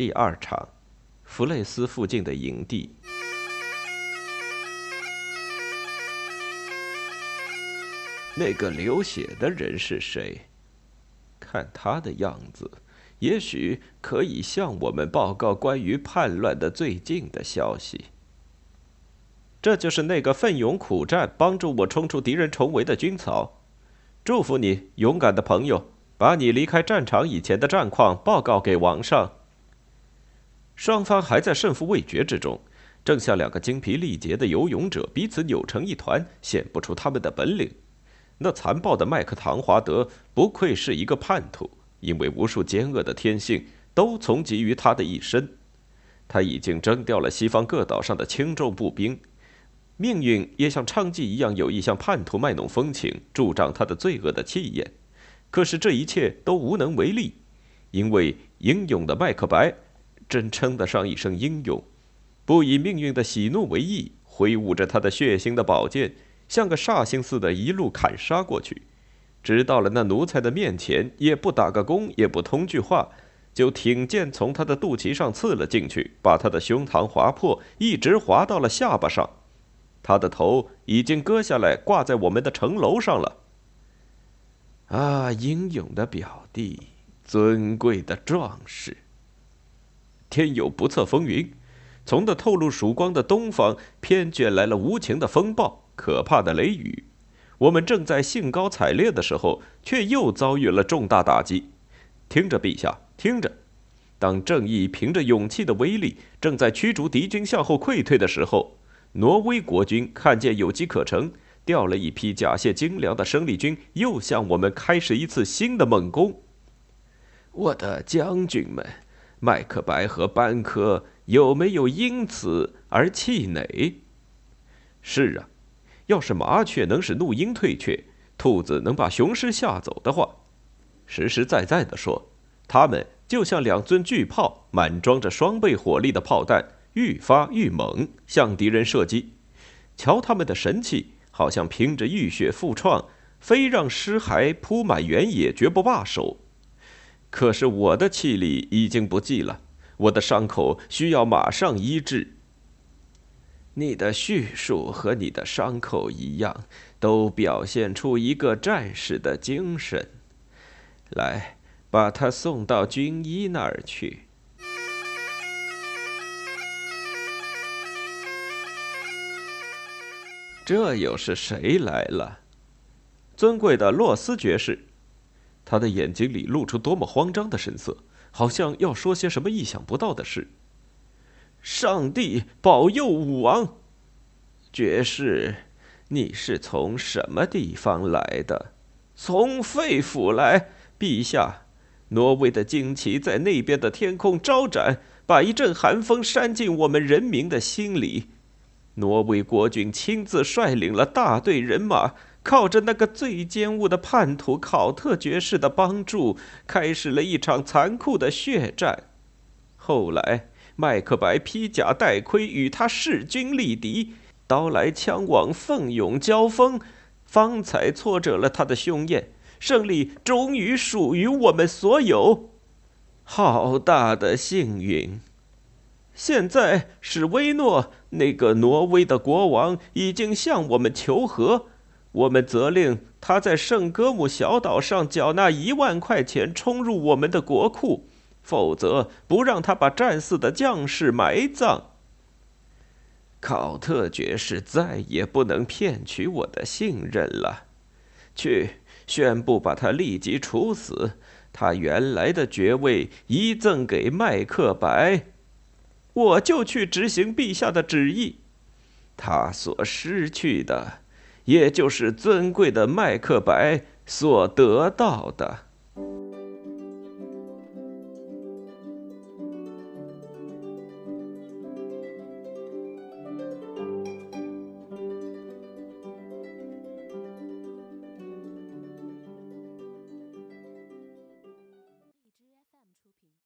第二场，弗雷斯附近的营地。那个流血的人是谁？看他的样子，也许可以向我们报告关于叛乱的最近的消息。这就是那个奋勇苦战、帮助我冲出敌人重围的军曹。祝福你，勇敢的朋友！把你离开战场以前的战况报告给王上。双方还在胜负未决之中，正像两个精疲力竭的游泳者彼此扭成一团，显不出他们的本领。那残暴的麦克唐华德不愧是一个叛徒，因为无数奸恶的天性都从集于他的一身。他已经征调了西方各岛上的轻重步兵。命运也像娼妓一样有意向叛徒卖弄风情，助长他的罪恶的气焰。可是这一切都无能为力，因为英勇的麦克白真称得上一声英勇，不以命运的喜怒为意，挥舞着他的血腥的宝剑，像个煞星似的，一路砍杀过去，直到了那奴才的面前，也不打个躬，也不通句话，就挺剑从他的肚脐上刺了进去，把他的胸膛划破，一直划到了下巴上。他的头已经割下来，挂在我们的城楼上了。啊，英勇的表弟，尊贵的壮士！天有不测风云，从那透露曙光的东方，偏卷来了无情的风暴、可怕的雷雨。我们正在兴高采烈的时候，却又遭遇了重大打击。听着，陛下，听着！当正义凭着勇气的威力，正在驱逐敌军向后溃退的时候。挪威国军看见有机可乘，调了一批甲械精良的生力军，又向我们开始一次新的猛攻。我的将军们，麦克白和班科有没有因此而气馁？是啊，要是麻雀能使怒鹰退却，兔子能把雄狮吓走的话，实实在在的说，他们就像两尊巨炮，满装着双倍火力的炮弹。愈发愈猛，向敌人射击。瞧他们的神气，好像凭着浴血复创，非让尸骸铺满原野，绝不罢手。可是我的气力已经不济了，我的伤口需要马上医治。你的叙述和你的伤口一样，都表现出一个战士的精神。来，把他送到军医那儿去。这又是谁来了？尊贵的洛斯爵士，他的眼睛里露出多么慌张的神色，好像要说些什么意想不到的事。上帝保佑武王！爵士，你是从什么地方来的？从肺腑来，陛下。挪威的旌旗在那边的天空招展，把一阵寒风扇进我们人民的心里。挪威国君亲自率领了大队人马，靠着那个最奸恶的叛徒考特爵士的帮助，开始了一场残酷的血战。后来，麦克白披甲戴盔与他势均力敌，刀来枪往，奋勇交锋，方才挫折了他的凶焰。胜利终于属于我们所有，好大的幸运！现在，史威诺那个挪威的国王已经向我们求和，我们责令他在圣戈姆小岛上缴纳一万块钱，充入我们的国库，否则不让他把战死的将士埋葬。考特爵士再也不能骗取我的信任了，去宣布把他立即处死，他原来的爵位移赠给麦克白。我就去执行陛下的旨意。他所失去的，也就是尊贵的麦克白所得到的。